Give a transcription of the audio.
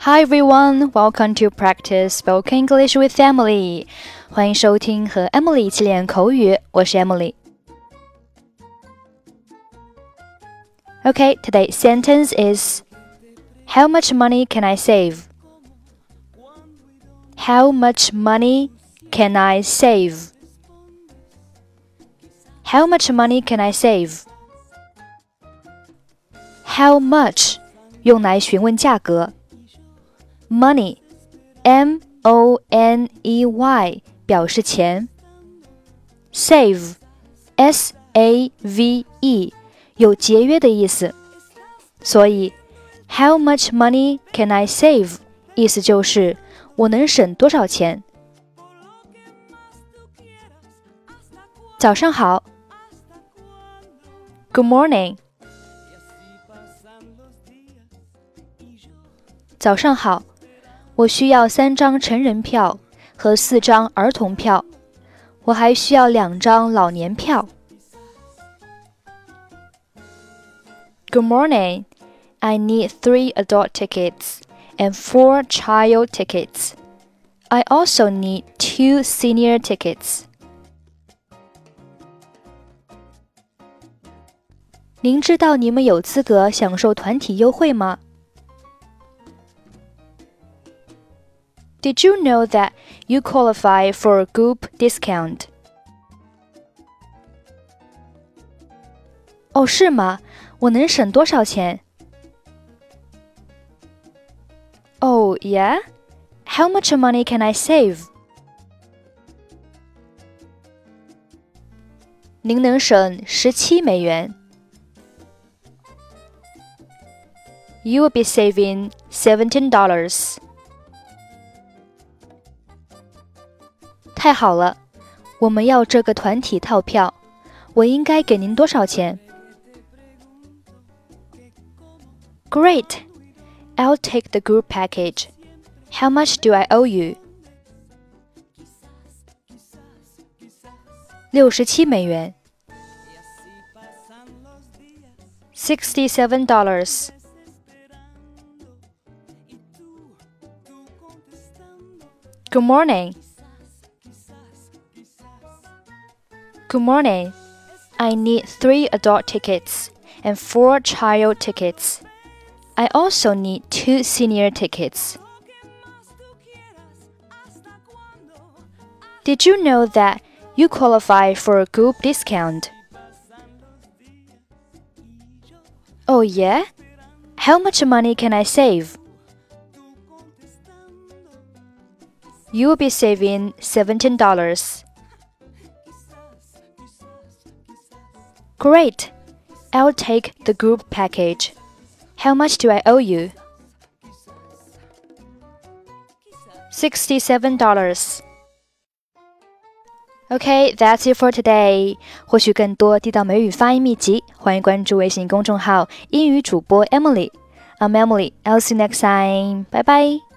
Hi everyone, welcome to practice spoken English with Emily. 欢迎收听和 Emily 一起练口语，我是 Emily。Okay, today's sentence is How much money can I save? How much money can I save? How much money can I save? How much 用来询问价格。 Money, M O N E Y 表示钱。Save, S A V E 有节约的意思，所以 How much money can I save？意思就是我能省多少钱。早上好，Good morning。早上好， 我需要三张成人票和四张儿童票，我还需要两张老年票。Good morning. I need three adult tickets and four child tickets. I also need two senior tickets. 您知道你们有资格享受团体优惠吗 ？Did you know that you qualify for a group discount? 哦，是吗？我能省多少钱？Oh yeah, how much money can I save? 您能省十七美元。You will be saving seventeen dollars. 太好了，我们要这个团体套票，我应该给您多少钱？Great! I'll take the group package. How much do I owe you? 六十七美元。Sixty-seven dollars. Good morning. Good morning. I need three adult tickets and four child tickets. I also need two senior tickets. Did you know that you qualify for a group discount? Oh, yeah? How much money can I save? You will be saving $17. Great! I'll take the group package. How much do I owe you? Sixty-seven dollars. Okay, that's it for today. 获取更多地道美语发音秘籍，欢迎关注微信公众号“英语主播 Emily”。I'm Emily. I'll see you next time. Bye bye.